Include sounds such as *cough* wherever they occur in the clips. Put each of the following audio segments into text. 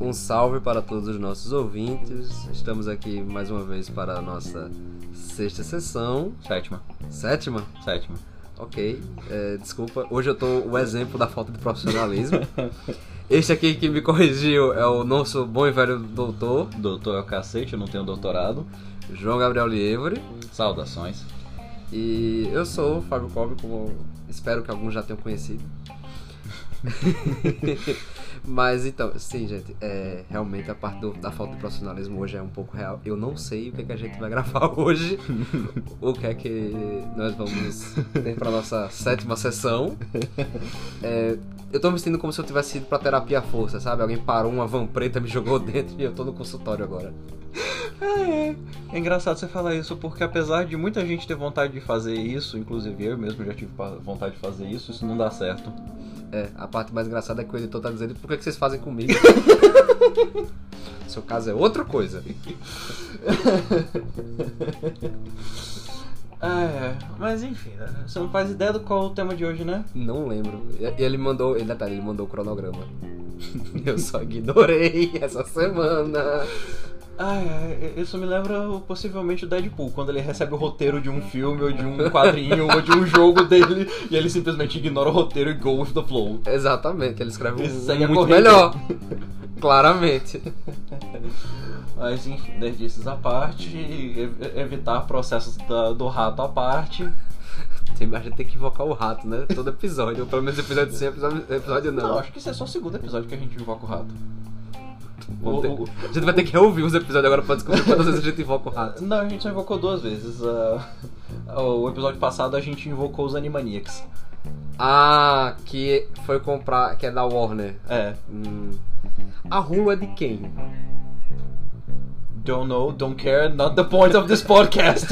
Um salve para todos os nossos ouvintes. Estamos aqui mais uma vez para a nossa sexta sessão. Sétima. Sétima? Sétima. Ok. É, desculpa, hoje eu tô o exemplo da falta de profissionalismo. Este aqui que me corrigiu é o nosso bom e velho doutor, Doutor é o cacete, eu não tenho doutorado. João Gabriel Lievore. Saudações. E eu sou o Fábio Cobb, como espero que alguns já tenham conhecido. *laughs* Mas então, sim, gente, é, realmente a parte do- da falta de profissionalismo hoje é um pouco real. Eu não sei o que, é que a gente vai *laughs* gravar hoje, o que é que nós vamos ter pra nossa sétima sessão. É, eu tô me sentindo como se eu tivesse ido pra terapia à força, sabe? Alguém parou uma van preta, me jogou *laughs* dentro e eu tô no consultório agora. É, é engraçado você falar isso, porque apesar de muita gente ter vontade de fazer isso, inclusive eu mesmo já tive vontade de fazer isso, isso não dá certo. É, a parte mais engraçada é que o editor tá dizendo por que, que vocês fazem comigo? *laughs* Seu caso é outra coisa. *laughs* É, mas enfim, né? você não faz ideia do qual é o tema de hoje, né? Não lembro. Ele mandou. Ele, detalhe, ele mandou o cronograma. *laughs* Eu só ignorei essa semana. Ah, é, isso me lembra possivelmente o Deadpool, quando ele recebe o roteiro de um filme, ou de um quadrinho, ou de um *laughs* jogo dele, e ele simplesmente ignora o roteiro e go with the flow. Exatamente, ele escreve um, a muito melhor. Claramente. *laughs* Mas nerdices à parte, ev- evitar processos da- do rato à parte. Tem, a gente tem que invocar o rato, né? Todo episódio. Ou pelo menos episódio sim, episódio, episódio não. Não, acho que esse é só o segundo episódio que a gente invoca o rato. Vamos ter- o- o- A gente vai ter que reouvir os episódios agora pra descobrir quantas vezes a gente invoca o rato. Não, a gente só invocou duas vezes. ah, o episódio passado a gente invocou os Animaniacs. Ah, que foi comprar. que é da Warner. É. Hum. A Hulu é de quem? Don't know, don't care, not the point of this podcast.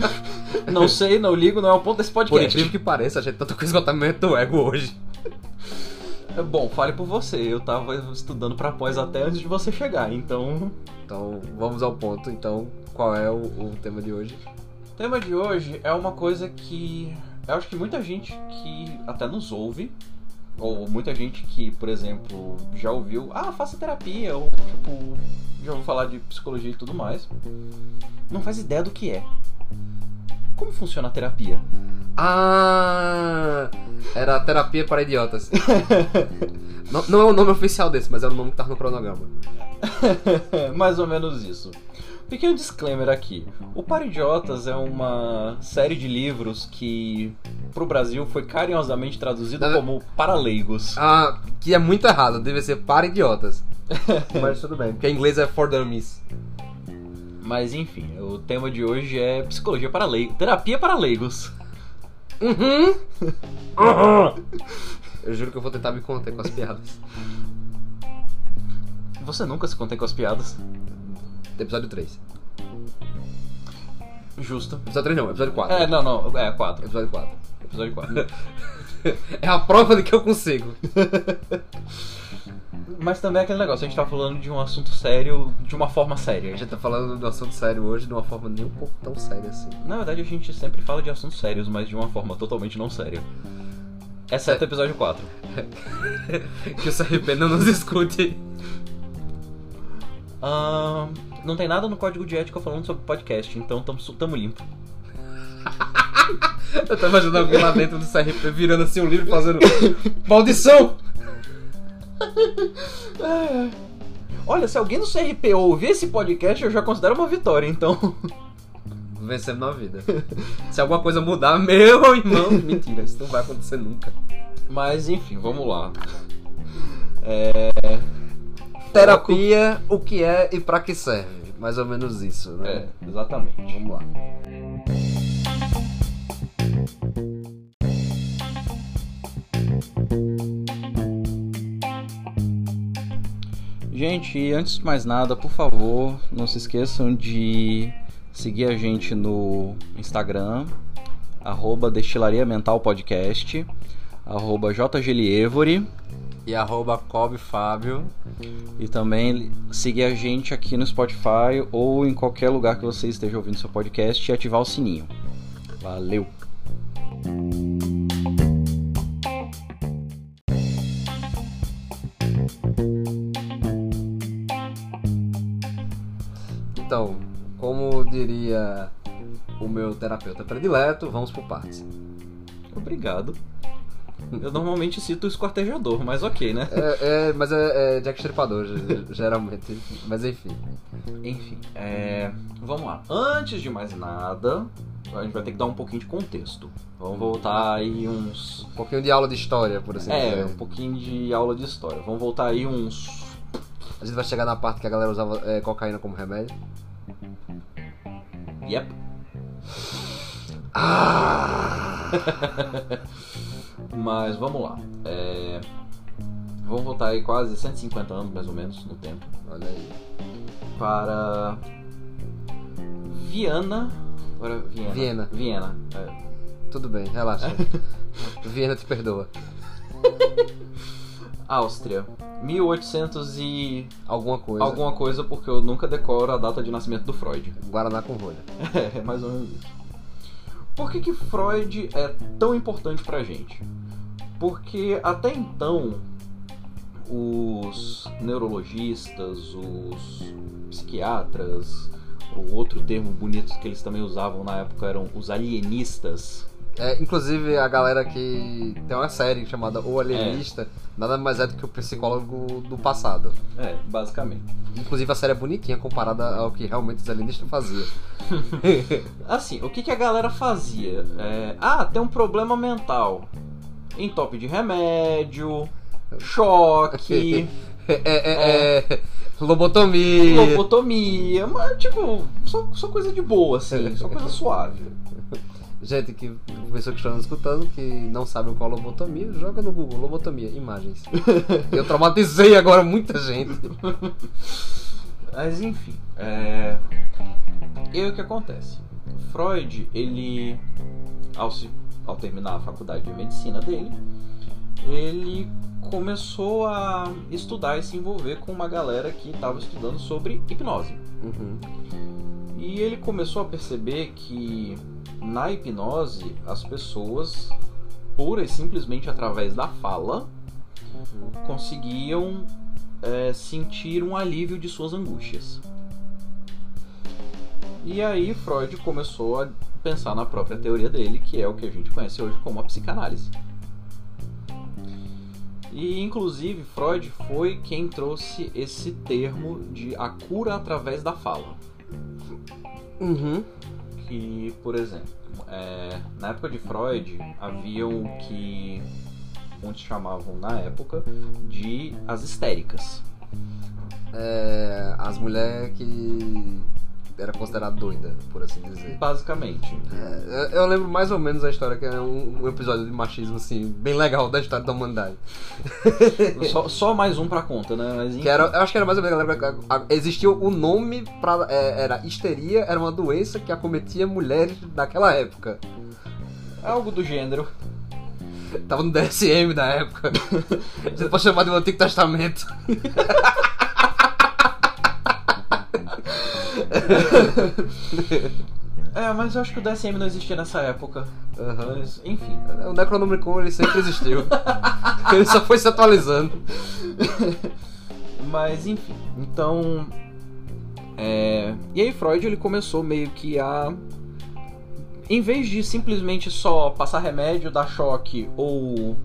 *laughs* não sei, não ligo, não é o ponto desse Por podcast. incrível que pareça, a gente tá com esgotamento do ego hoje. É Bom, fale por você. Eu tava estudando pra pós até antes de você chegar, então. Então, vamos ao ponto. Então, qual é o, o tema de hoje? O tema de hoje é uma coisa que eu acho que muita gente que até nos ouve, ou muita gente que, por exemplo, já ouviu, ah, faça terapia, ou tipo, já ouviu falar de psicologia e tudo mais, não faz ideia do que é. Como funciona a terapia? Ah! Era terapia para idiotas. *laughs* não, não é o nome oficial desse, mas era o nome que tava no cronograma. *laughs* Mais ou menos isso. Pequeno disclaimer aqui. O Para Idiotas é uma série de livros que pro Brasil foi carinhosamente traduzido como Para Leigos. Ah, que é muito errado, deve ser para idiotas. *laughs* mas tudo bem, porque em inglês é for dummies. Mas enfim, o tema de hoje é psicologia para leigos. Terapia para leigos. *laughs* Uhum! Eu juro que eu vou tentar me conter com as piadas. Você nunca se contém com as piadas. Episódio 3. Justo. Episódio 3 não, episódio 4. É, não, não. É, quatro. Episódio 4. Episódio 4. *laughs* É a prova de que eu consigo. *laughs* Mas também é aquele negócio, a gente tá falando de um assunto sério de uma forma séria. A gente tá falando do assunto sério hoje de uma forma nem um pouco tão séria assim. Na verdade, a gente sempre fala de assuntos sérios, mas de uma forma totalmente não séria. Exceto o episódio 4. *laughs* que o CRP não nos escute. Ahn, não tem nada no código de ética falando sobre podcast, então tamo, tamo limpo. *laughs* Eu tô imaginando alguém lá dentro do CRP virando assim um livro e fazendo. Maldição! Olha, se alguém do CRP ouvir esse podcast, eu já considero uma vitória, então. Vencemos na vida. Se alguma coisa mudar, meu irmão. *laughs* Mentira, isso não vai acontecer nunca. Mas enfim, vamos lá. É. Terapia, o que é e pra que serve? Mais ou menos isso, né? É, exatamente. Vamos lá. Gente, antes de mais nada, por favor, não se esqueçam de seguir a gente no Instagram, arroba Destilaria Mental Podcast, arroba JGLievore, e arroba cobfábio. E também seguir a gente aqui no Spotify ou em qualquer lugar que você esteja ouvindo seu podcast e ativar o sininho. Valeu! Então, como diria o meu terapeuta predileto, vamos por partes. Obrigado. *laughs* Eu normalmente cito o esquartejador, mas ok, né? É, é, mas é, é Jack Stripador, ge- geralmente. Mas enfim. Enfim, é... vamos lá. Antes de mais nada, a gente vai ter que dar um pouquinho de contexto. Vamos voltar aí uns. Um pouquinho de aula de história, por assim É, dizer. um pouquinho de aula de história. Vamos voltar aí uns. A gente vai chegar na parte que a galera usava é, cocaína como remédio. Yep. Ah! *laughs* Mas vamos lá. É... Vamos voltar aí quase 150 anos, mais ou menos, no tempo. Olha aí. Para. Viana. Agora, Viena. Viena. Viena. é. Tudo bem, relaxa. *laughs* Viena te perdoa. Áustria. 1800 e. Alguma coisa. alguma coisa, porque eu nunca decoro a data de nascimento do Freud. Guaraná com rolha. *laughs* É, mais ou menos isso. Por que, que Freud é tão importante pra gente? Porque até então os neurologistas, os psiquiatras, o outro termo bonito que eles também usavam na época eram os alienistas. É, inclusive, a galera que tem uma série chamada O Alienista, nada mais é do que o psicólogo do passado. É, basicamente. Inclusive, a série é bonitinha comparada ao que realmente os alienistas faziam. *laughs* Assim, o que, que a galera fazia? É, ah, tem um problema mental. Entope de remédio, choque, *laughs* É, é, é, lobotomia. lobotomia, mas tipo, só, só coisa de boa, assim, só coisa *laughs* suave. Gente, que pessoa que está nos escutando que não sabe o que é lobotomia, joga no Google, lobotomia, imagens. *laughs* Eu traumatizei agora muita gente. Mas enfim, é... e aí o que acontece? Freud, ele, ao, se- ao terminar a faculdade de medicina dele, ele começou a estudar e se envolver com uma galera que estava estudando sobre hipnose. Uhum. E ele começou a perceber que na hipnose as pessoas, pura e simplesmente através da fala, conseguiam é, sentir um alívio de suas angústias. E aí Freud começou a pensar na própria teoria dele, que é o que a gente conhece hoje como a psicanálise. E inclusive Freud foi quem trouxe esse termo de a cura através da fala Uhum. que, por exemplo, é, na época de Freud, haviam o que muitos chamavam na época de as histéricas. É, as mulheres que era considerada doida, por assim dizer. Basicamente. É, eu lembro mais ou menos a história, que é um, um episódio de machismo, assim, bem legal da história da humanidade. *laughs* Só, só mais um pra conta, né? Mas. Que era, eu acho que era mais ou menos, eu lembro que a- a- existia o nome pra. é, era histeria, era uma doença que acometia mulheres daquela época. Algo do gênero. Tava no DSM da época. *laughs* Você pode chamar de um Antigo Testamento. *laughs* É, mas eu acho que o DSM não existia nessa época. Aham. Mas, enfim. O Necronomicon ele sempre existiu. *laughs* ele só foi se atualizando. Mas enfim, então. é, E aí Freud ele começou meio que a. Em vez de simplesmente só passar remédio, dar choque ou.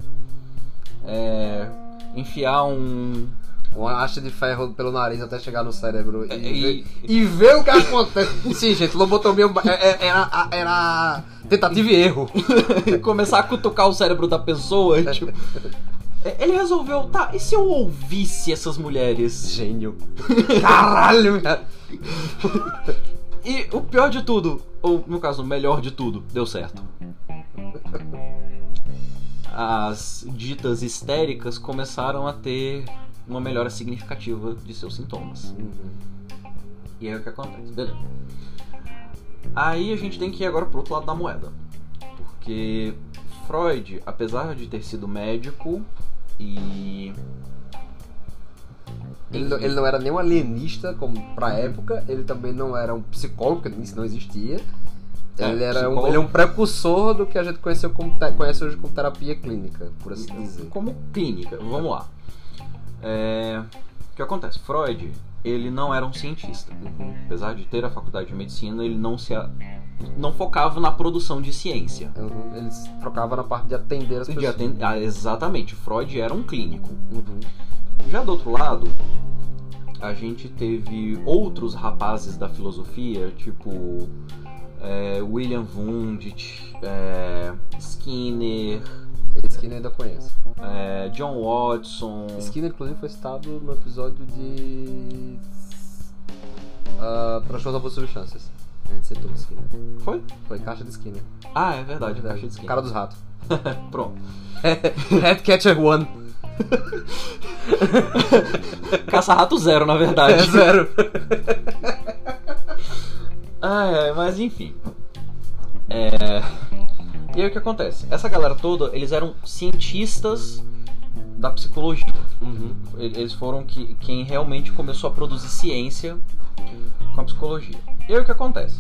é, enfiar um. Uma haste de ferro pelo nariz até chegar no cérebro e, É, ver, e- e ver o que acontece. *laughs* Sim, gente, lobotomia é- é- era, era tentativa e erro. *laughs* começar a cutucar o cérebro da pessoa. *laughs* tipo, ele resolveu, tá, e se eu ouvisse essas mulheres? Gênio. Caralho, cara. E o pior de tudo, ou no caso, o melhor de tudo, deu certo. As ditas histéricas começaram a ter uma melhora significativa de seus sintomas. E aí o que acontece? Beleza. Aí a gente tem que ir agora pro outro lado da moeda. Porque Freud, apesar de ter sido médico e. Ele, não- ele não era nem um alienista como pra época, ele também não era um psicólogo, porque isso não existia. É, ele, era um, ele é um precursor do que a gente conheceu como, conhece hoje como terapia clínica, por assim dizer. Como clínica, vamos lá. É, O que acontece? Freud, ele não era um cientista. Uhum. Apesar de ter a faculdade de medicina, ele não se a- não focava na produção de ciência. Uhum. Eles trocavam na parte de atender as De pessoas. aten- ah, exatamente, Freud era um clínico. Uhum. Já do outro lado, a gente teve outros rapazes da filosofia, tipo é, William Wundt, é, Skinner, Skinner ainda conheço. é, John Watson. Skinner, inclusive, foi citado no episódio de. Uh, para shows of substâncias. A gente citou o Skinner. Foi? Foi caixa de Skinner. Ah, é verdade, caixa de Skinner. Cara dos ratos. *laughs* Pronto. *laughs* Headcatcher One. *laughs* Caça-rato zero, na verdade. É zero. Ah, é, mas enfim. É... E aí o que acontece? Essa galera toda, eles eram cientistas da psicologia. Uhum. Eles foram que, quem realmente começou a produzir ciência com a psicologia. E aí o que acontece?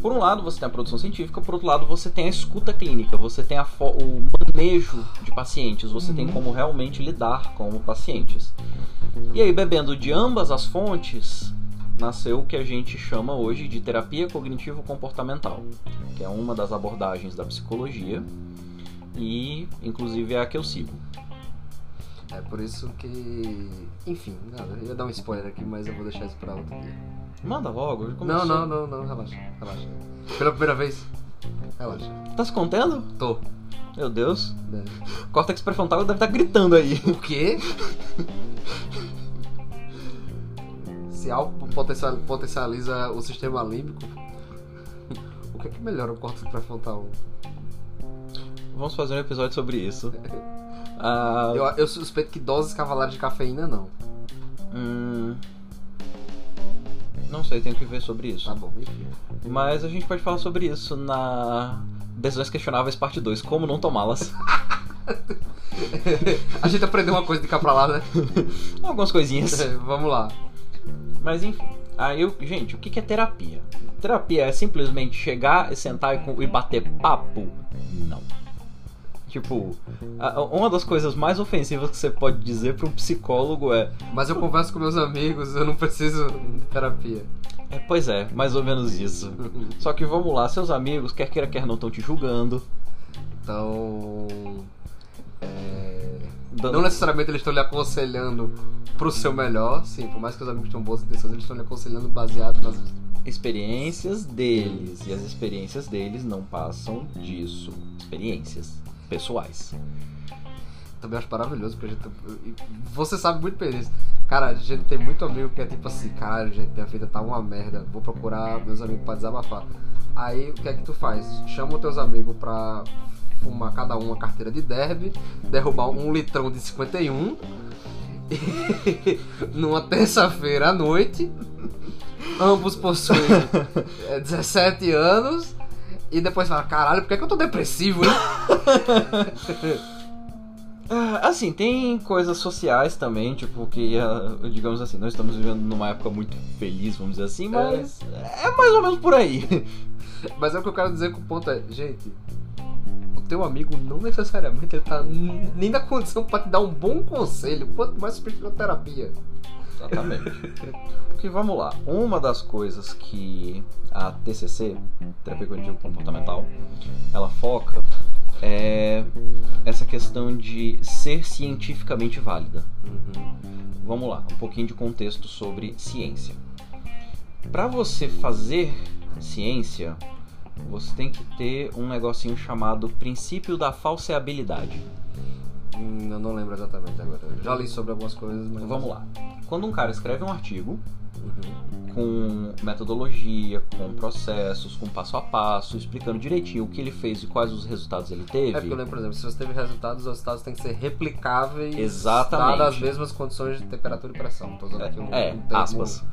Por um lado você tem a produção científica, por outro lado você tem a escuta clínica, você tem o manejo de pacientes, você tem como realmente lidar com pacientes. E aí, bebendo de ambas as fontes, nasceu o que a gente chama hoje de terapia cognitivo-comportamental, que é uma das abordagens da psicologia e, inclusive, é a que eu sigo. É por isso que. Enfim, nada, eu ia dar um spoiler aqui, mas eu vou deixar isso pra outro dia. Manda logo, já Não, começou. não, não, não, relaxa, relaxa. Pela primeira vez, relaxa. Tá se contendo? Tô. Meu Deus. né? Córtex pré-frontal deve estar gritando aí. O quê? *laughs* Potencializa o sistema límbico, o que é que melhora o córtex pré-frontal? Vamos fazer um episódio sobre isso. *laughs* Ah, Eu, eu suspeito que doses cavalares de cafeína não. hum, não sei, tenho que ver sobre isso. Tá bom, enfim. Mas a gente pode falar sobre isso na Decisões Questionáveis Parte 2, como não tomá-las. *laughs* A gente aprendeu uma coisa de cá pra lá, né? *laughs* Algumas coisinhas. Vamos lá. Mas enfim. Aí, eu, gente, o que é terapia? Terapia é simplesmente chegar e sentar e, e bater papo? Não. Tipo, uma das coisas mais ofensivas que você pode dizer para um psicólogo é, Mas eu converso com meus amigos, eu não preciso de terapia. é, pois é, mais ou menos isso. *laughs* Só que vamos lá, seus amigos, quer queira, quer não, estão te julgando. Então. É, dando- Não necessariamente eles estão lhe aconselhando pro seu melhor, sim, por mais que os amigos tenham boas intenções, eles estão lhe aconselhando baseado nas. experiências deles. E as experiências deles não passam disso. Experiências pessoais. Também acho maravilhoso, porque a gente. Você sabe muito bem disso. Cara, a gente tem muito amigo que é tipo assim, caralho, gente, minha vida tá uma merda, vou procurar meus amigos pra desabafar. Aí o que é que tu faz? Chama os teus amigos pra fumar cada um uma carteira de derby, derrubar um litrão de 51 e, *laughs* numa terça-feira à noite. Ambos possuem *laughs* é, 17 anos. E depois fala, caralho, por que, que eu tô depressivo, hein? *laughs* Ah, Assim, tem coisas sociais também, tipo, que, ah, digamos assim, nós estamos vivendo numa época muito feliz, vamos dizer assim, mas é, mais ou menos por aí. Mas é o que eu quero dizer com o ponto é, gente, teu amigo não necessariamente ele tá nem na condição pra te dar um bom conselho, quanto mais psicoterapia. Exatamente. *laughs* Porque vamos lá, uma das coisas que a TCC, Terapia Cognitivo Comportamental, ela foca é essa questão de ser cientificamente válida. Vamos lá, um pouquinho de contexto sobre ciência. Para você fazer ciência, você tem que ter um negocinho chamado princípio da falseabilidade. Hum, eu não lembro exatamente agora. Eu já li sobre algumas coisas, mas. Vamos lá. Quando um cara escreve um artigo Uhum. com metodologia, com processos, com passo a passo, explicando direitinho o que ele fez e quais os resultados ele teve. É porque eu lembro, por exemplo, se você teve resultados, os resultados têm que ser replicáveis Exatamente. dadas as mesmas condições de temperatura e pressão. Tô usando aqui um, É, um termo- aspas.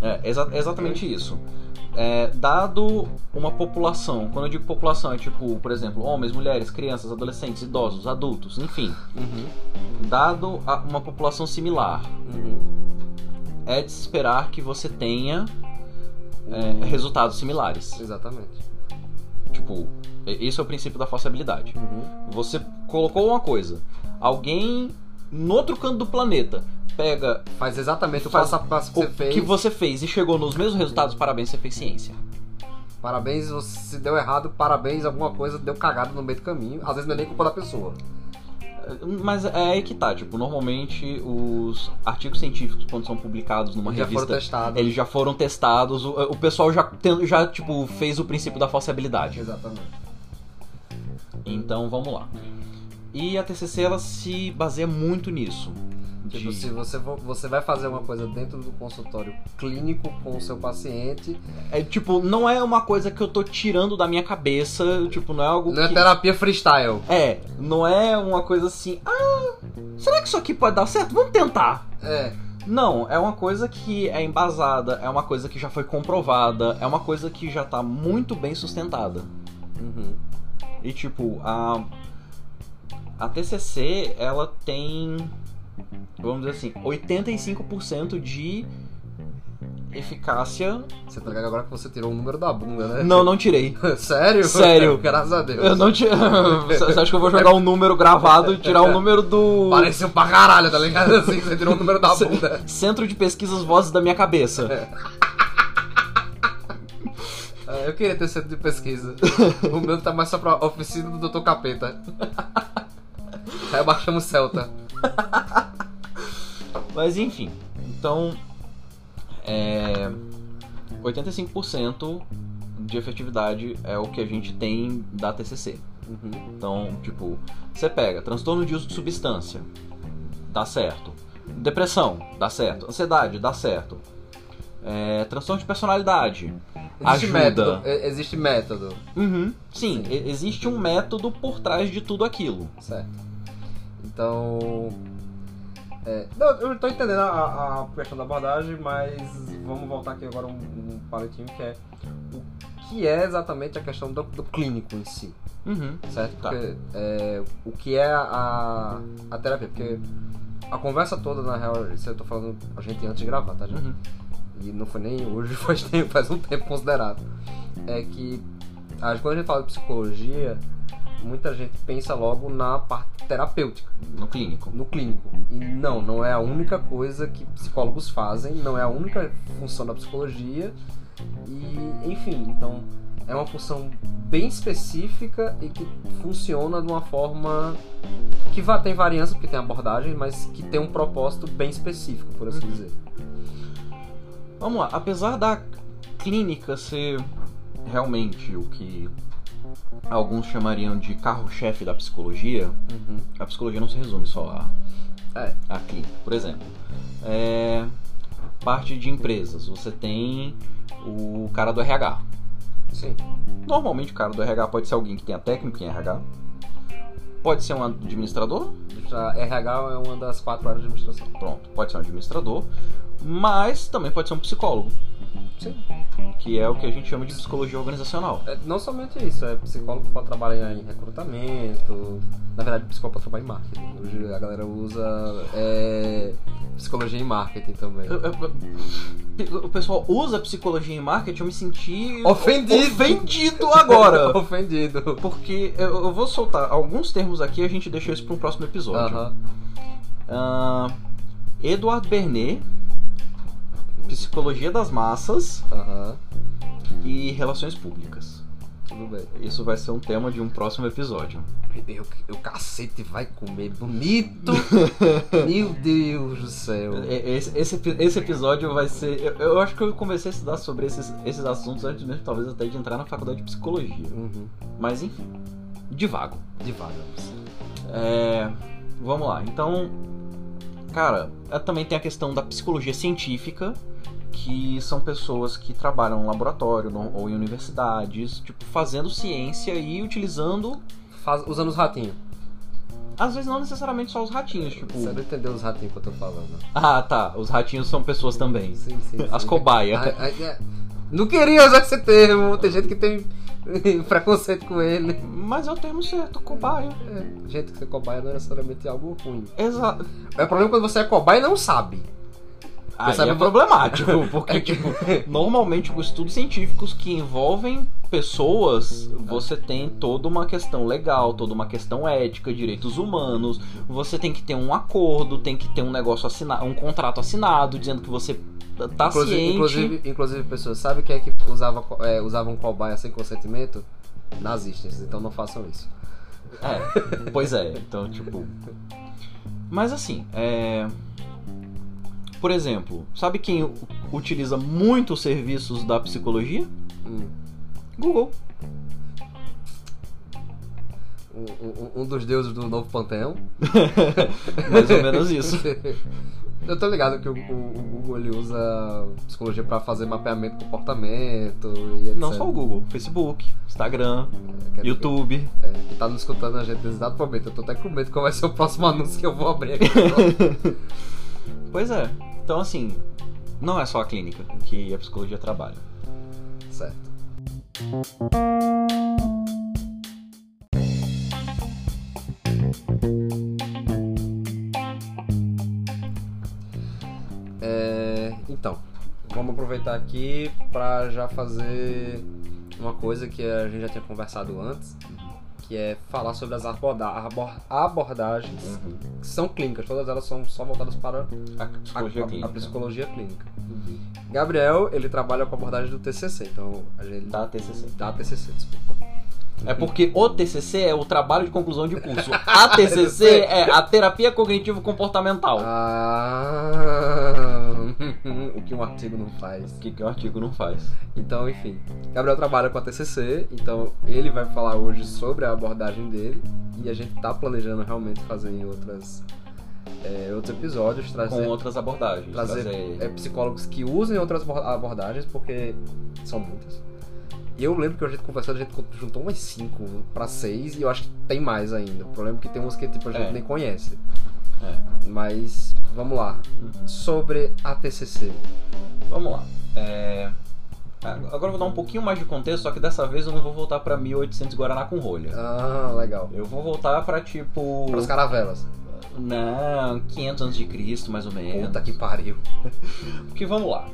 É, exa- exatamente isso. É, dado uma população, quando eu digo população, é tipo, por exemplo, homens, mulheres, crianças, adolescentes, idosos, adultos, enfim. Uhum, Dado a- uma população similar, uhum. é de se esperar que você tenha é, resultados similares. Exatamente. Tipo, esse é o princípio da falsibilidade. Uhum. Você colocou uma coisa, alguém no outro canto do planeta pega Faz exatamente o passo a passo que o você fez. que você fez e chegou nos mesmos resultados, parabéns, você fez ciência. Parabéns, você se deu errado, parabéns, alguma coisa deu cagada no meio do caminho. Às vezes não é nem culpa da pessoa. Mas é aí que tá, tipo, normalmente os artigos científicos, quando são publicados numa Já foram revista, eles já foram testados, o, o pessoal já, tem- já, tipo, fez o princípio da falsibilidade. Exatamente. Então, vamos lá. E a TCC, ela se baseia muito nisso. Tipo, se você, você vai fazer uma coisa dentro do consultório clínico com o seu paciente, É, tipo, não é uma coisa que eu tô tirando da minha cabeça, tipo, não é algo não é que... terapia freestyle. É, não é uma coisa assim, ah, será que isso aqui pode dar certo? Vamos tentar. É. Não, é uma coisa que é embasada, é uma coisa que já foi comprovada, é uma coisa que já tá muito bem sustentada. Uhum. E tipo, a a TCC, ela tem vamos dizer assim, 85% de eficácia. Você tá ligado agora que você tirou o número da bunda, né? Não, não tirei. *laughs* Sério? Sério. *laughs* Graças a Deus. Eu não tirei. *laughs* Você acha que eu vou jogar um número gravado e tirar o número do Pareceu pra caralho, tá ligado? Assim, você tirou o número da bunda. Centro de Pesquisas Vozes da minha cabeça? É, Eu queria ter centro de pesquisa. o meu tá mais só pra oficina do Dr. Capeta. Aí baixamos Celta. Mas enfim, então é 85% de efetividade é o que a gente tem da TCC. Uhum. Então, tipo, você pega transtorno de uso de substância, dá certo. Depressão, dá certo. Ansiedade, dá certo. É, transtorno de personalidade, Existe ajuda. método. Existe método. Uhum, sim, e- existe um método por trás de tudo aquilo. Certo. Então. É, não, eu tô entendendo a, a questão da abordagem, mas vamos voltar aqui agora um, um paletinho que é o que é exatamente a questão do, do clínico em si, Uhum. certo? Tá. Porque é, o que é a, a terapia, porque a conversa toda, na real, isso eu tô falando a gente antes de gravar, tá, gente? Uhum. e não foi nem hoje, *laughs* faz, tempo, faz um tempo considerado, é que quando a gente fala de psicologia, muita gente pensa logo na parte terapêutica, No clínico. no clínico. E não, não é a única coisa que psicólogos fazem, não é a única função da psicologia. E, enfim, então é uma função bem específica e que funciona de uma forma que tem variância, porque tem abordagem, mas que tem um propósito bem específico, por assim dizer. Vamos lá, apesar da clínica ser realmente o que alguns chamariam de carro-chefe da psicologia, Uhum. a psicologia não se resume só a, É. a clínica. Por exemplo, é, parte de empresas, você tem o cara do RH. Sim. Normalmente o cara do RH pode ser alguém que tenha técnico em RH, pode ser um administrador, Já RH é uma das quatro áreas de administração. pronto, pode ser um administrador, mas também pode ser um psicólogo, Sim. que é o que a gente chama de psicologia organizacional. É, não somente isso, é psicólogo pode trabalhar em recrutamento. Na verdade, psicólogo pode trabalhar em marketing. Hoje a galera usa é, psicologia em marketing também. Eu- eu- eu- O pessoal usa psicologia em marketing, eu me senti Ofendido. ofendido agora. *laughs* Ofendido. Porque eu, vou soltar alguns termos aqui, a gente deixa isso para um próximo episódio. Aham. Ah, Eduardo Bernet, Psicologia das Massas Aham. e Relações Públicas. Tudo bem. Isso vai ser um tema de um próximo episódio. O cacete vai comer bonito. *laughs* Meu Deus do céu. Esse, esse, esse episódio vai ser. Eu, eu acho que eu comecei a estudar sobre esses, esses assuntos antes mesmo, talvez até de entrar na faculdade de psicologia. Uhum. Mas enfim, divago. Devagar. É, vamos lá, então. Cara, também tem a questão da psicologia científica, que são pessoas que trabalham no laboratório no- ou em universidades, tipo, fazendo ciência e utilizando, Faz, usando os ratinhos. às vezes não necessariamente só os ratinhos, tipo. Você não entendeu os ratinhos que eu tô falando. Ah, tá, os ratinhos são pessoas também. Sim, sim. As sim. cobaias. Ai, ai, é. Não queria usar esse termo. Tem gente que tem *laughs* preconceito com ele. Mas é o termo certo, cobaia. É, gente que ser cobaia não é necessariamente algo ruim. Exato. É o problema quando você é cobaia e não sabe. Aí sabe é uma- problemático, *laughs* porque, tipo, normalmente os estudos científicos que envolvem pessoas, você tem toda uma questão legal, toda uma questão ética, direitos humanos, você tem que ter um acordo, tem que ter um negócio assinado, um contrato assinado, dizendo que você tá Inclusive, ciente. inclusive, inclusive, pessoas, sabe quem é que usava, é, usavam cobaia sem consentimento? Nazistas, então não façam isso. É, pois é, então, tipo. Mas assim, é. Por exemplo, sabe quem utiliza muito os serviços da psicologia? Hum. Google. Um, um- um dos deuses do novo panteão. *laughs* Mais ou *laughs* menos isso. Eu tô ligado que o, o- o Google ele usa psicologia pra fazer mapeamento de comportamento e etc. Não só o Google, Facebook, Instagram, dizer YouTube. que- é, que tá nos escutando a gente momento. Eu tô até com medo qual vai ser o próximo *laughs* anúncio que eu vou abrir aqui. Pois é. Então assim, não é só a clínica que a psicologia trabalha. certo. É, então, vamos aproveitar aqui para já fazer uma coisa que a gente já tinha conversado antes, que é falar sobre as aborda abor- abordagens que são clínicas. Todas elas são só voltadas para A psicologia a- clínica. a psicologia clínica. Gabriel, ele trabalha com a abordagem do TCC, então a gente Da TCC. da TCC, desculpa. É porque o TCC é o trabalho de conclusão de curso. A *laughs* TCC é a terapia cognitivo comportamental. Ah, *laughs* o que um artigo não faz. O que, que o artigo não faz? Então, enfim, Gabriel trabalha com a TCC, então ele vai falar hoje sobre a abordagem dele e a gente tá planejando realmente fazer em outras é, outros episódios Com trazer outras abordagens. trazer trazer- é, psicólogos que usem outras abor- abordagens porque são muitas. E eu lembro que a gente conversando, a gente juntou umas 5 pra 6 e eu acho que tem mais ainda. O problema é que tem uns que tipo, a gente É. nem conhece. É. Mas vamos lá. Uhum. Sobre a TCC. Vamos lá. É, Agora eu vou dar um pouquinho mais de contexto, só que dessa vez eu não vou voltar pra 1800 Guaraná com rolha. Ah, legal. Eu vou voltar pra tipo. As caravelas. Não, 500 anos de Cristo, mais ou menos. Puta que pariu. *laughs* Porque vamos lá.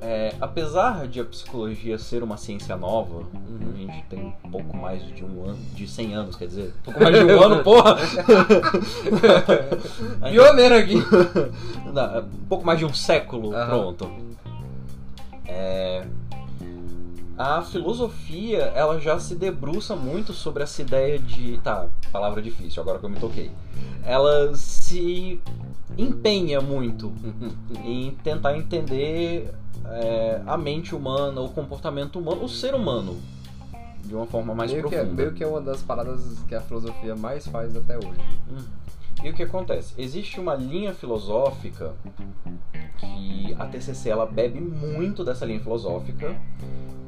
É, apesar de a psicologia ser uma ciência nova, Uhum. a gente tem um pouco mais de um ano, de 100 anos, quer dizer, um pouco *laughs* mais de um ano, porra! *laughs* Pioneiro aqui. *laughs* Não, um pouco mais de um século, Aham. pronto. É, a filosofia, ela já se debruça muito sobre essa ideia de... Tá, palavra difícil, agora que eu me toquei. Ela se empenha muito em tentar entender é, a mente humana, o comportamento humano, o ser humano, de uma forma mais meio, que é, profunda. meio que é uma das paradas que a filosofia mais faz até hoje. Hum. E o que acontece? Existe uma linha filosófica que a TCC ela bebe muito dessa linha filosófica,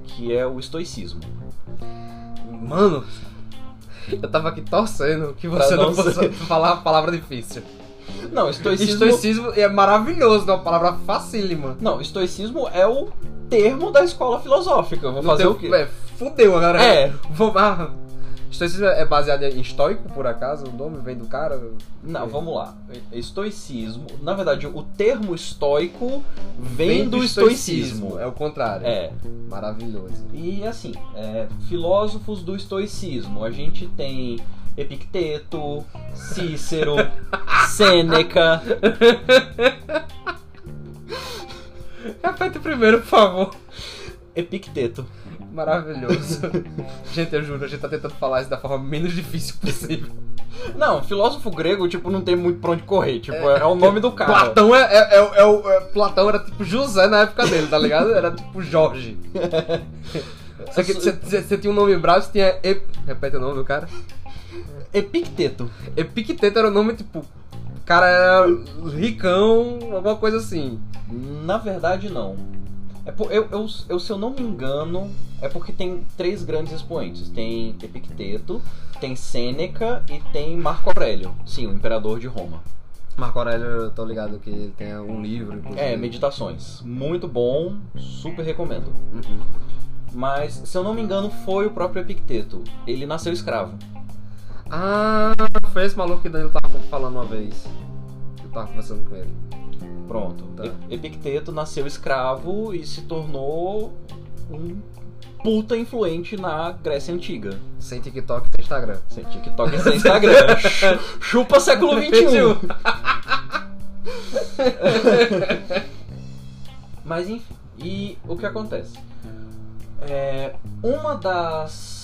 que é o estoicismo. Mano, *laughs* eu tava aqui torcendo que você Pra não não fosse falar a palavra difícil. Não, estoicismo. Estoicismo é maravilhoso, é uma palavra facílima. Não, estoicismo é o termo da escola filosófica. Vou Não fazer tem- o quê? É, fudeu agora. É. Vou, ah, estoicismo é baseado em estoico, por acaso? O nome vem do cara? Não, vamos lá. Estoicismo, na verdade, o termo estoico vem, do estoicismo. É o contrário. É. Maravilhoso. E assim, é, filósofos do estoicismo, a gente tem Epicteto, Cícero, Sêneca. Repete primeiro, por favor. Epicteto. Maravilhoso. gente, eu juro, a gente tá tentando falar isso da forma menos difícil possível. Não, filósofo grego, tipo, não tem muito pra onde correr. Tipo, é, é o nome do cara. Platão é, é, é, é o- é- Platão era tipo José na época dele, tá ligado? Era tipo Jorge. *laughs* Só que você tinha um nome bravo, você tinha. Ep... Repete o nome do cara. Epicteto. Epicteto era o nome tipo. Cara era ricão, alguma coisa assim. Na verdade, não. É por- eu, eu, eu, se eu não me engano, é porque tem três grandes expoentes. Tem Epicteto, tem Sêneca e tem Marco Aurélio. Sim, o imperador de Roma. Marco Aurélio, eu tô ligado que ele tem um livro, inclusive. É, meditações. Muito bom, super recomendo. Uhum. Mas, se eu não me engano, foi o próprio Epicteto. Ele nasceu escravo. Ah, foi esse maluco que o Danilo tava falando uma vez. Eu tava conversando com ele. Pronto. Tá. Epicteto nasceu escravo e se tornou um puta influente na Grécia Antiga. Sem TikTok e sem Instagram. Sem TikTok e sem Instagram. Chu- *laughs* Chupa século XXI. Mas enfim, e o que acontece? É, uma das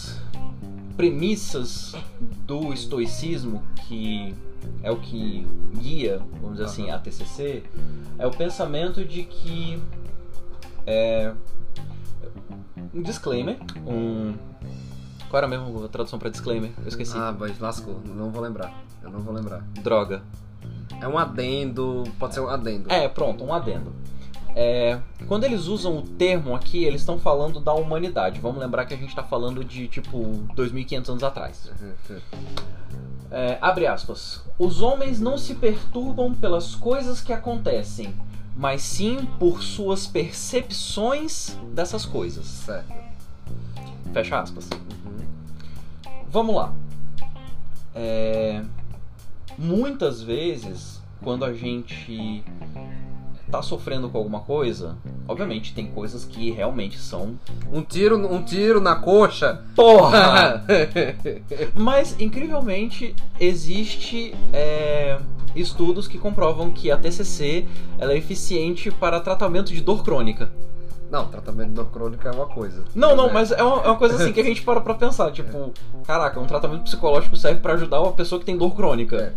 premissas do estoicismo, que é o que guia, vamos dizer assim, a TCC, é o pensamento de que. É, um disclaimer, um. Qual era mesmo a tradução para disclaimer? Eu esqueci. Ah, mas lascou. Não vou lembrar. Eu não vou lembrar. Droga. É um adendo. Pode ser um adendo. É, pronto, um adendo. É, quando eles usam o termo aqui, eles estão falando da humanidade. Vamos lembrar que a gente está falando de tipo 2.500 anos atrás. É, abre aspas. Os homens não se perturbam pelas coisas que acontecem, mas sim por suas percepções dessas coisas. Certo. Fecha aspas. Uhum. Vamos lá. É, muitas vezes, quando a gente tá sofrendo com alguma coisa, obviamente tem coisas que realmente são. Um tiro, um tiro na coxa. Porra! *laughs* Mas, incrivelmente, existe é, estudos que comprovam que a TCC ela é eficiente para tratamento de dor crônica. Não, tratamento de dor crônica é uma coisa. Não, não, É. mas é uma, é uma coisa assim que a gente *laughs* para pra pensar. Tipo, caraca, um tratamento psicológico serve pra ajudar uma pessoa que tem dor crônica. É.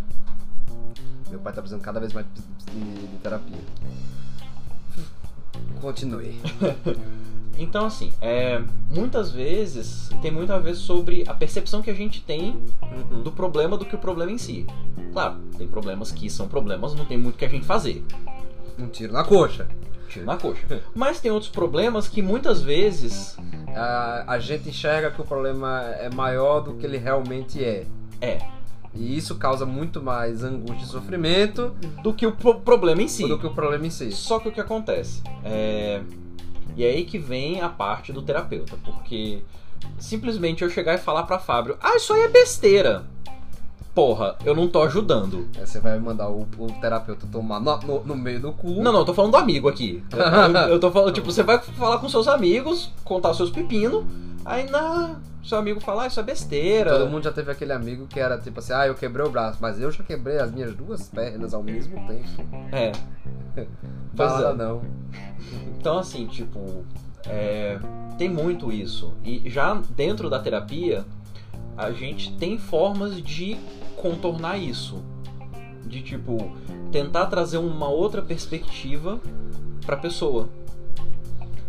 Meu pai tá precisando cada vez mais de, de terapia. Continue. *laughs* Então, assim, é, muitas vezes tem muito a ver sobre a percepção que a gente tem Uhum. do problema do que o problema em si. Claro, tem problemas que são problemas, não tem muito o que a gente fazer. Um tiro na coxa. Tiro na coxa. *laughs* Mas tem outros problemas que muitas vezes A, a gente enxerga que o problema é maior do que ele realmente é. é E isso causa muito mais angústia e sofrimento do que o pro- problema em si. do que o problema em si. Só que o que acontece? É... E é aí que vem a parte do terapeuta, porque simplesmente eu chegar e falar pra Fábio, ah, isso aí é besteira. Porra, eu não tô ajudando. Aí você vai mandar o, o terapeuta tomar no, no- no meio do cu. Não, não, eu tô falando do amigo aqui. Eu, eu- eu tô falando, tipo, você vai falar com seus amigos, contar seus pepinos, aí na. Seu amigo falar, ah, isso é besteira. Todo mundo já teve aquele amigo que era tipo assim, ah, eu quebrei o braço, mas eu já quebrei as minhas duas pernas ao mesmo tempo. É. *laughs* Fala é. não. Então, assim, tipo, é, tem muito isso. E já dentro da terapia, a gente tem formas de contornar isso. De, tipo, tentar trazer uma outra perspectiva pra pessoa.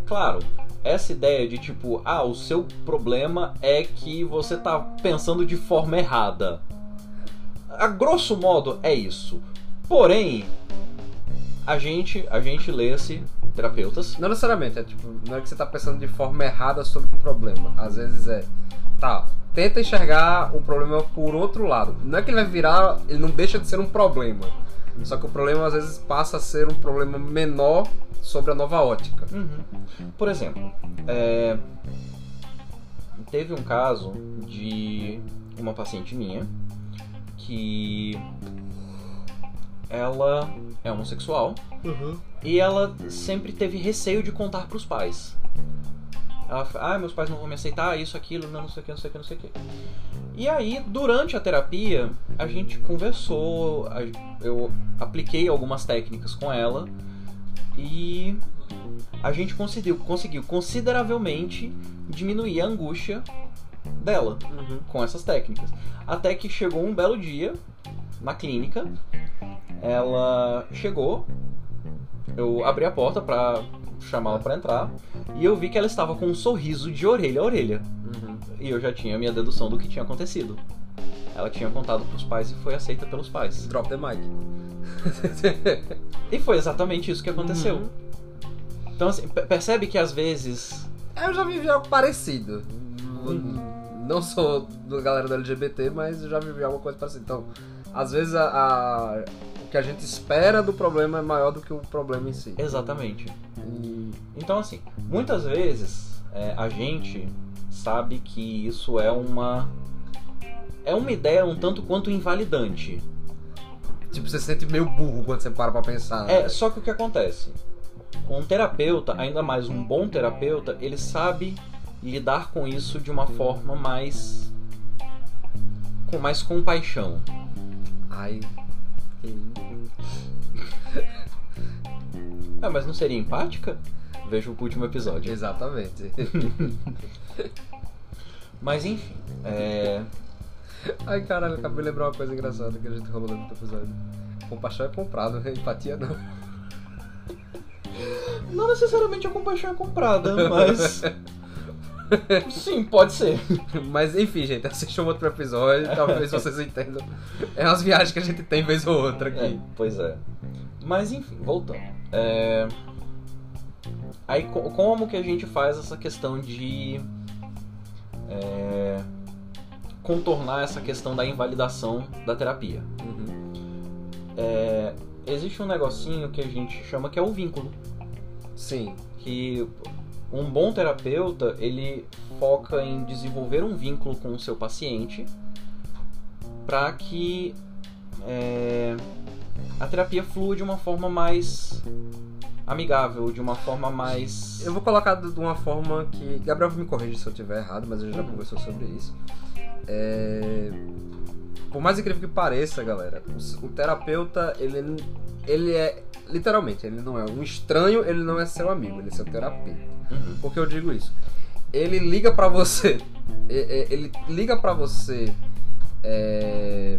Claro, essa ideia de, tipo, ah, o seu problema é que você tá pensando de forma errada. A grosso modo, é isso. Porém, a gente, a gente lê-se terapeutas. Não necessariamente, é tipo, não é que você tá pensando de forma errada sobre um problema. Às vezes é, tá, tenta enxergar o problema por outro lado. Não é que ele vai virar, ele não deixa de ser um problema. Só que o problema às vezes passa a ser um problema menor sobre a nova ótica. Uhum. Por exemplo, é, teve um caso de uma paciente minha que ela é homossexual e ela sempre teve receio de contar pros pais. Ela, ah, meus pais não vão me aceitar, isso, aquilo, não, não sei o que, não sei o que, não sei o que. E aí, durante a terapia, a gente conversou, eu apliquei algumas técnicas com ela e a gente conseguiu, conseguiu consideravelmente diminuir a angústia dela com essas técnicas. Até que chegou um belo dia na clínica, ela chegou, eu abri a porta pra chamá-la pra entrar e eu vi que ela estava com um sorriso de orelha a orelha. Uhum. E eu já tinha a minha dedução do que tinha acontecido. Ela tinha contado pros pais e foi aceita pelos pais. Drop the mic. *laughs* E foi exatamente isso que aconteceu. Uhum. Então, assim, pe- percebe que às vezes. Eu já vivi algo parecido. Uhum. Não sou da galera do LGBT, mas já vivi alguma coisa parecida. Então, às vezes a, a- o que a gente espera do problema é maior do que o problema em si. Exatamente. E- Então, assim, muitas vezes é, a gente sabe que isso é uma. É uma ideia um tanto quanto invalidante. Tipo, você se sente meio burro quando você para pra pensar. né? É, só que o que acontece? Um terapeuta, ainda mais um bom terapeuta, ele sabe lidar com isso de uma forma mais. com mais compaixão. Ai. *laughs* Ah, mas não seria empática? Veja o último episódio. Exatamente. *laughs* Mas enfim, é. *laughs* Ai, caralho, acabei de lembrar uma coisa engraçada que a gente rolou no outro episódio. Compaixão é comprado, empatia não. *laughs* Não necessariamente a compaixão é comprada, mas. *laughs* Sim, pode ser. Mas enfim, gente, assistam outro episódio, talvez vocês entendam. É umas viagens que a gente tem vez ou outra aqui. É, pois é. Mas enfim, voltando. É... Aí co- como que a gente faz essa questão de é, contornar essa questão da invalidação da terapia? Uhum. É, existe um negocinho que a gente chama que é o vínculo. Sim. Que um bom terapeuta ele foca em desenvolver um vínculo com o seu paciente para que é, a terapia flua de uma forma mais amigável, de uma forma mais. Eu vou colocar de uma forma que. Gabriel me corrige se eu estiver errado, mas a gente já conversou sobre isso. É... Por mais incrível que pareça, galera, o, o terapeuta, ele, ele é. Literalmente, ele não é um estranho, ele não é seu amigo, ele é seu terapeuta. Uhum. Por que eu digo isso? Ele liga pra você. Ele liga pra você. é,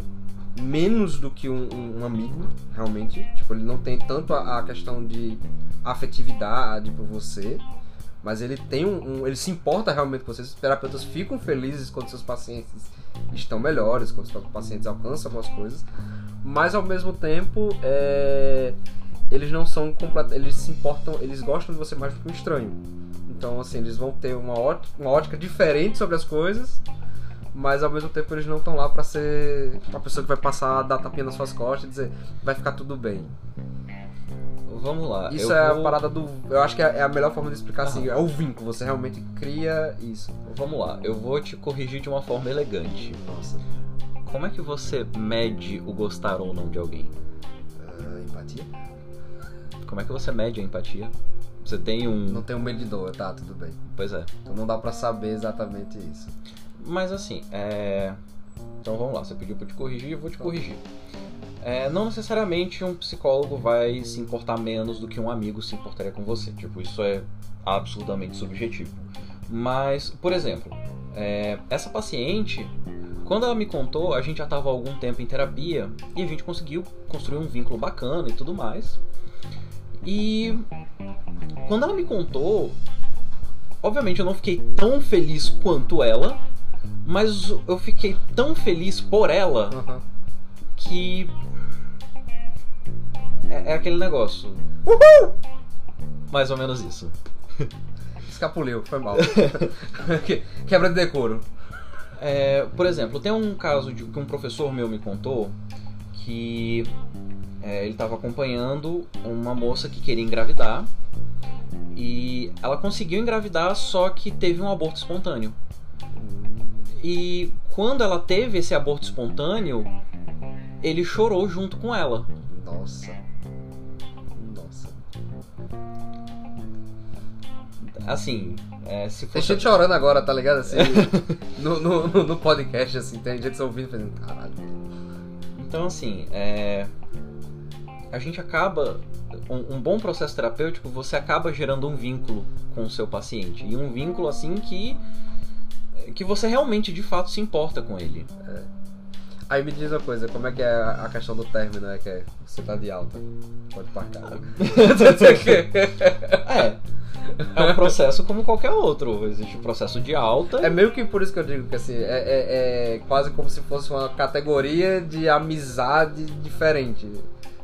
menos do que um, um- um amigo, realmente. Tipo, ele não tem tanto a, a questão de afetividade por você. Mas ele tem um, um- Ele se importa realmente com você. Os terapeutas ficam felizes quando seus pacientes estão melhores, quando os pacientes alcançam algumas coisas. Mas ao mesmo tempo, é, eles não são complet... Eles se importam, eles gostam de você mais do que um estranho. Então, assim, eles vão ter uma, ót- uma ótica diferente sobre as coisas, mas ao mesmo tempo eles não estão lá pra ser a pessoa que vai passar, dar tapinha nas suas costas e dizer vai ficar tudo bem. Vamos lá. Isso é vou- a parada do. Eu acho que é é a melhor forma de explicar assim. É o vínculo, você realmente cria isso. Vamos lá, eu vou te corrigir de uma forma elegante. Nossa. Como é que você mede o gostar ou não de alguém? Ah, empatia? Como é que você mede a empatia? Você tem um. Não tenho medidor, tá, tudo bem. Pois é. Então não dá pra saber exatamente isso. Mas assim, é. Então vamos lá, você pediu pra eu te corrigir, eu vou te corrigir. É, não necessariamente um psicólogo vai se importar menos do que um amigo se importaria com você. Tipo, isso é absurdamente subjetivo. Mas, por exemplo, é, essa paciente, quando ela me contou, a gente já estava há algum tempo em terapia e a gente conseguiu construir um vínculo bacana e tudo mais. E quando ela me contou, obviamente eu não fiquei tão feliz quanto ela, mas eu fiquei tão feliz por ela Aham. que. É, é aquele negócio. Mais ou menos isso. *laughs* Escapuliu, foi mal. Que- *laughs* Quebra de decoro. É, por exemplo, tem um caso de que um professor meu me contou que é, ele estava acompanhando uma moça que queria engravidar e ela conseguiu engravidar, só que teve um aborto espontâneo. E quando ela teve esse aborto espontâneo, ele chorou junto com ela. Nossa. Assim, é, se Tem fosse. gente chorando agora, tá ligado? Assim, *laughs* no, no, no- podcast, assim, tem gente ouvindo fazendo, caralho. Então, assim, é, a gente acaba. Um, um bom processo terapêutico, você acaba gerando um vínculo com o seu paciente. E um vínculo, assim, que. que você realmente, de fato, se importa com ele. Aí me diz uma coisa, como é que é a questão do término, é que é, você tá de alta? Pode parcar. *laughs* É. É um processo como qualquer outro. Existe o processo de alta. É meio que por isso que eu digo que assim, é, é- é quase como se fosse uma categoria de amizade diferente.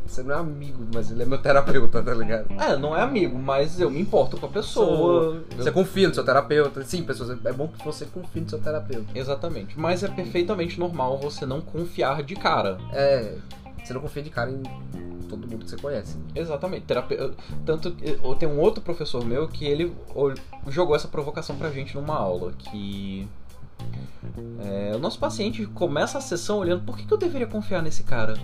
Você não é amigo, mas ele é meu terapeuta, tá ligado? É, não é amigo, mas eu me importo com a pessoa. Você confia no seu terapeuta. Sim, pessoas, é bom que você confie no seu terapeuta. Exatamente. Mas é perfeitamente normal você não confiar de cara. É. Você não confia de cara em todo mundo que você conhece. Exatamente. Terape... Tanto que eu tenho um outro professor meu que ele jogou essa provocação pra gente numa aula. Que. é, o nosso paciente começa a sessão olhando por que, que eu deveria confiar nesse cara?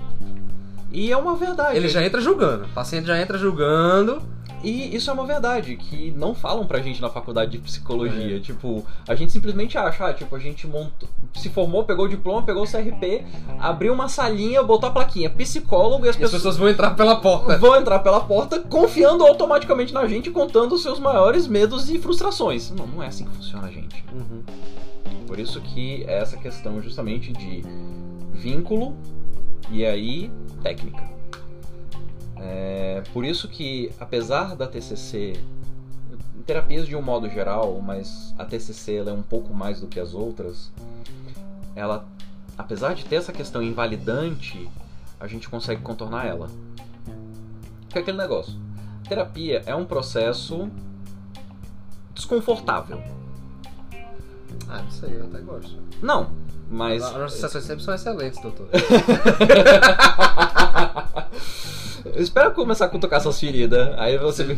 E é uma verdade. Ele já entra julgando. O paciente já entra julgando. E isso é uma verdade, que não falam pra gente na faculdade de psicologia. É. Tipo, a gente simplesmente acha, ah, tipo, a gente montou, se formou, pegou o diploma, pegou o CRP, abriu uma salinha, botou a plaquinha psicólogo e as E as pessoas pessoas vão entrar pela porta. vão entrar pela porta confiando automaticamente na gente, contando os seus maiores medos e frustrações. Não, não é assim que funciona, gente. Uhum. Por isso que é essa questão justamente de vínculo e aí técnica. É, por isso que, apesar da TCC, terapias de um modo geral, mas a TCC é um pouco mais do que as outras, ela, apesar de ter essa questão invalidante, a gente consegue contornar ela. Que é aquele negócio. Terapia é um processo desconfortável. Ah, não sei, eu até gosto. Não, mas As nossas sessões sempre são excelentes, doutor. *laughs* Espero começar a cutucar suas feridas. Aí você.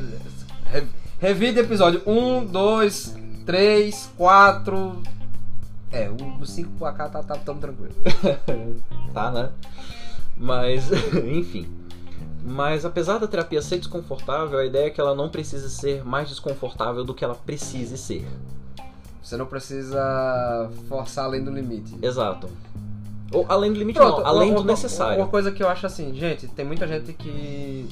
Re- Revide episódio 1, 2, 3, 4. É, o do 5 pra cá tá, tá tamo tranquilo. *laughs* tá, né? Mas, *laughs* enfim. Mas apesar da terapia ser desconfortável, a ideia é que ela não precise ser mais desconfortável do que ela precise ser. Você não precisa forçar além do limite. Exato. Ou além do limite, Pronto, não, além uma- do necessário. Uma coisa que eu acho assim, gente, tem muita gente que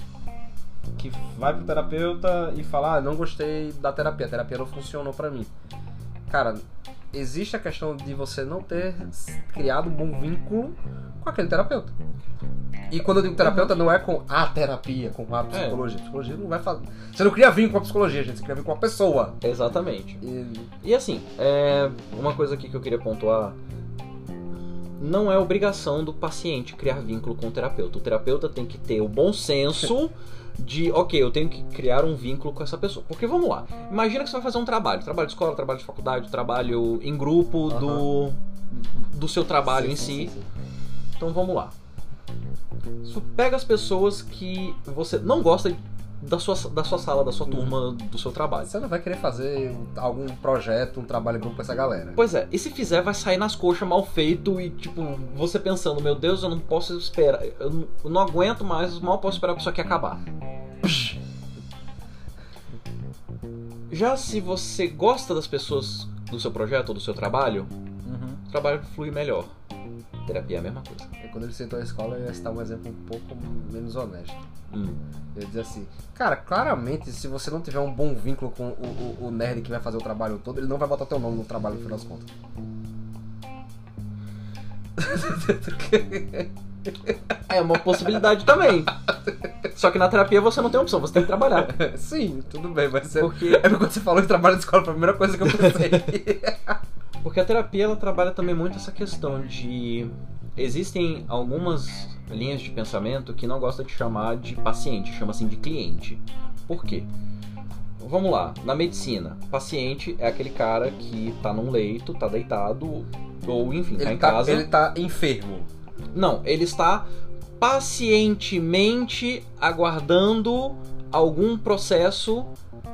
que vai pro terapeuta e fala, ah, não gostei da terapia, a terapia não funcionou pra mim. Cara, existe a questão de você não ter criado um bom vínculo com aquele terapeuta. E quando eu digo terapeuta, não é com a terapia, com a psicologia. Psicologia não vai fazer. Você não cria vínculo com a psicologia, gente. Você cria vínculo com a pessoa. Exatamente. E E assim, é, uma coisa aqui que eu queria pontuar. Não é obrigação do paciente criar vínculo com o terapeuta. O terapeuta tem que ter o bom senso *laughs* de, ok, eu tenho que criar um vínculo com essa pessoa. Porque vamos lá, imagina que você vai fazer um trabalho, trabalho de escola, trabalho de faculdade, trabalho em grupo do, do seu trabalho em si. Então vamos lá. Isso pega as pessoas que você não gosta da sua, da sua sala, da sua turma, do seu trabalho. Você não vai querer fazer algum projeto, um trabalho grupo com essa galera. Pois é, e se fizer, vai sair nas coxas mal feito e, tipo, você pensando, meu Deus, eu não posso esperar, eu não, eu não aguento mais, mal posso esperar pra isso aqui acabar. Psh. Já se você gosta das pessoas do seu projeto ou do seu trabalho, o trabalho flui melhor. Terapia é a mesma coisa. E quando ele sentou a escola, eu ia citar um exemplo um pouco menos honesto. Hum. Eu ia dizer assim, cara, claramente, se você não tiver um bom vínculo com o, o- o nerd que vai fazer o trabalho todo, ele não vai botar teu nome no trabalho no final das contas. É uma possibilidade também. Só que na terapia você não tem opção, você tem que trabalhar. *laughs* Sim, tudo bem, mas você... Porque, É quando você falou de trabalho de escola, foi a primeira coisa que eu pensei. *laughs* porque a terapia ela trabalha também muito essa questão de. Existem algumas linhas de pensamento que não gosta de chamar de paciente, chama assim de cliente. Por quê? Vamos lá, na medicina, paciente é aquele cara que tá num leito, tá deitado, ou enfim, tá ele, em tá, casa. ele tá enfermo. Não, ele está pacientemente aguardando algum processo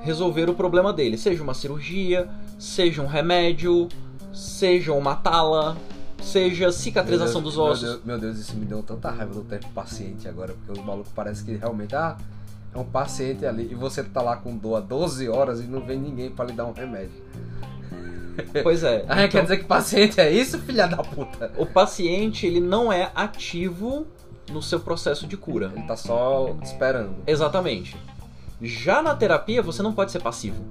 resolver o problema dele, seja uma cirurgia, seja um remédio, seja uma tala, seja cicatrização Deus, dos ossos. Meu Deus, meu Deus, isso me deu tanta raiva do termo paciente agora, porque os malucos parecem que realmente, ah, é um paciente ali, e você tá lá com dor há 12 horas e não vem ninguém pra lhe dar um remédio. *laughs* Pois é. Ah, então, quer dizer que paciente é isso, filha da puta? o paciente ele não é ativo no seu processo de cura. Ele tá só esperando. Exatamente. Já na terapia você não pode ser passivo.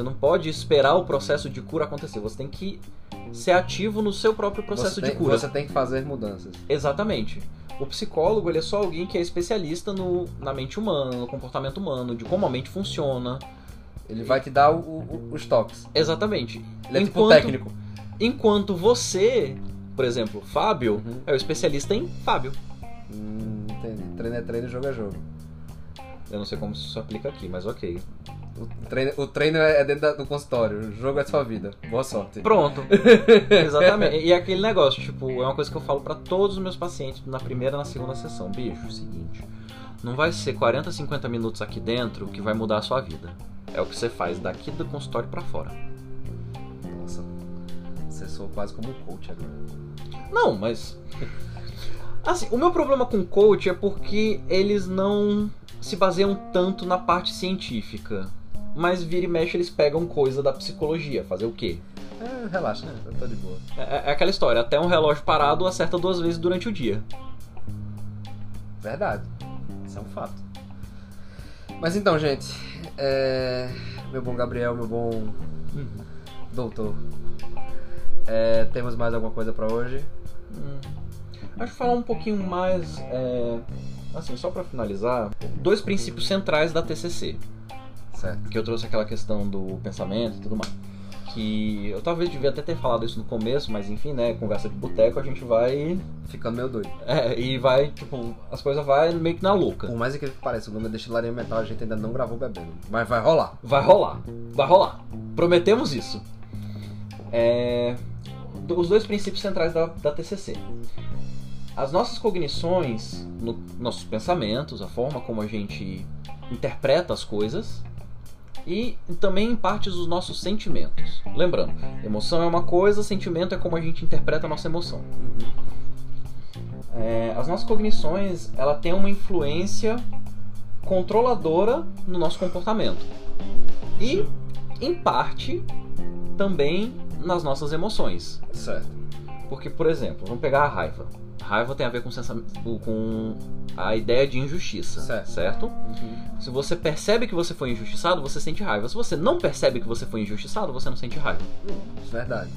Você não pode esperar o processo de cura acontecer. Você tem que ser ativo no seu próprio processo você de tem, cura. Você tem que fazer mudanças. Exatamente. O psicólogo ele é só alguém que é especialista no, na mente humana, no comportamento humano, de como a mente funciona. Ele vai te dar o- o- os toques. Exatamente. Ele é tipo Enquanto- técnico. Enquanto você, por exemplo, Fábio, Uhum. é o especialista em Fábio. Hum, entendi. Treino é treino, jogo é jogo. Eu não sei como isso se aplica aqui, mas ok. O treino, o treino é dentro da- do consultório, o jogo é sua vida. Boa sorte. Pronto. *laughs* Exatamente. E é aquele negócio, tipo, é uma coisa que eu falo pra todos os meus pacientes na primeira e na segunda sessão. Bicho, é o seguinte, não vai ser 40, 50 minutos aqui dentro que vai mudar a sua vida. É o que você faz daqui do consultório pra fora. Nossa, você soa quase como um coach agora. Não, mas. Assim, o meu problema com coach é porque eles não se baseiam tanto na parte científica. Mas vira e mexe eles pegam coisa da psicologia. Fazer o quê? É, relaxa, eu tô de boa. É, é aquela história, até um relógio parado acerta duas vezes durante o dia. Verdade. Isso é um fato. Mas então, gente, é, meu bom Gabriel, meu bom doutor, é, temos mais alguma coisa pra hoje? Hum. Acho que falar um pouquinho mais, é, assim, só pra finalizar, dois princípios centrais da TCC, Certo. que eu trouxe aquela questão do pensamento e tudo mais. Que eu talvez devia até ter falado isso no começo, mas enfim, né, conversa de boteco, a gente vai Ficando meio doido. É, e vai, tipo, as coisas vai meio que na louca. Por mais que pareça, o nome da destilaria metal a gente ainda não gravou bebendo. Mas vai rolar. Vai rolar, vai rolar. Prometemos isso. É, os dois princípios centrais da, da TCC. As nossas cognições, no- nossos pensamentos, a forma como a gente interpreta as coisas e também em partes os nossos sentimentos. Lembrando, emoção é uma coisa, sentimento é como a gente interpreta a nossa emoção. É, as nossas cognições, ela tem uma influência controladora no nosso comportamento. E, em parte, também nas nossas emoções. Certo. Porque, por exemplo, vamos pegar a raiva. Raiva tem a ver com, com a ideia de injustiça, Certo. certo? Se você percebe que você foi injustiçado, você sente raiva. Se você não percebe que você foi injustiçado, você não sente raiva. Verdade.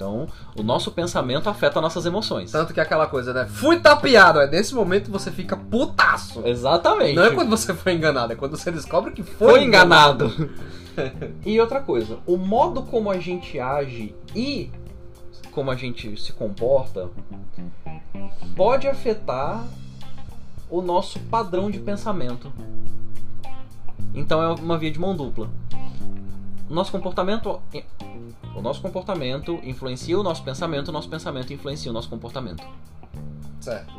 Então, o nosso pensamento afeta nossas emoções. Tanto que é aquela coisa, né? Fui tapeado. É nesse momento você fica putaço. Exatamente. Não é quando você foi enganado, é quando você descobre que foi, foi enganado. *laughs* e outra coisa, o modo como a gente age e como a gente se comporta pode afetar o nosso padrão de pensamento. Então é uma via de mão dupla. O nosso comportamento o nosso comportamento influencia o nosso pensamento, o nosso pensamento influencia o nosso comportamento. Certo.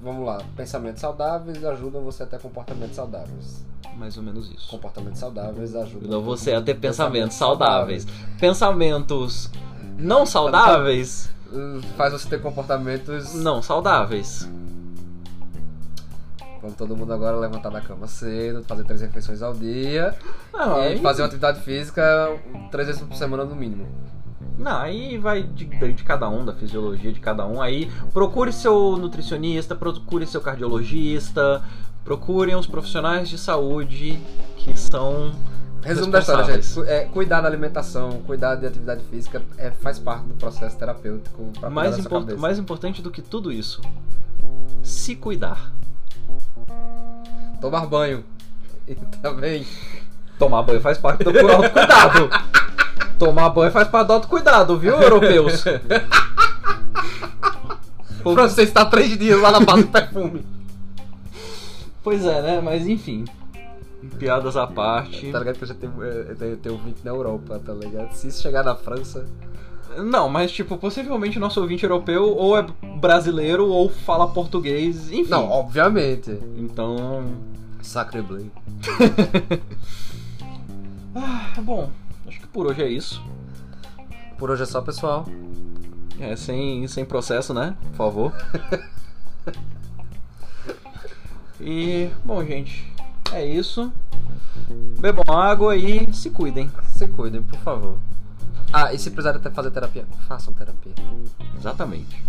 Vamos lá. Pensamentos saudáveis ajudam você a ter comportamentos saudáveis. Mais ou menos isso. Comportamentos saudáveis ajudam Ajudam você a ter pensamentos saudáveis. Pensamentos não saudáveis, Faz você ter comportamentos. não saudáveis. Vamos todo mundo agora levantar da cama cedo, fazer três refeições ao dia Não, e aí, fazer uma atividade física três vezes por semana no mínimo. não, aí vai de, de cada um, da fisiologia de cada um. Aí procure seu nutricionista, procure seu cardiologista, procurem os profissionais de saúde que são Resumo da história, gente. é, cuidar da alimentação, cuidar de atividade física é, faz parte do processo terapêutico. Cuidar Mais, da sua impor- cabeça. mais importante do que tudo isso, se cuidar. Tomar banho. *laughs* Também. Tomar banho faz parte do autocuidado. *laughs* Tomar banho faz parte do autocuidado, viu, europeus? Pra você estar três dias lá na base do perfume. Pois é, né? Mas enfim. Piadas à parte. Tá ligado que eu já tenho, eu tenho, eu tenho ouvinte na Europa, tá ligado? Se isso chegar na França. Não, mas tipo, possivelmente nosso ouvinte europeu ou é brasileiro ou fala português, enfim. Não, obviamente. Então. Sacre bleu. *laughs* Ah, bom, acho que por hoje é isso. Por hoje é só, pessoal. É, sem, sem processo, né? Por favor. *laughs* e, bom, gente, é isso. Bebam água e se cuidem. Se cuidem, por favor. Ah, e se precisarem até fazer terapia, façam terapia. Exatamente.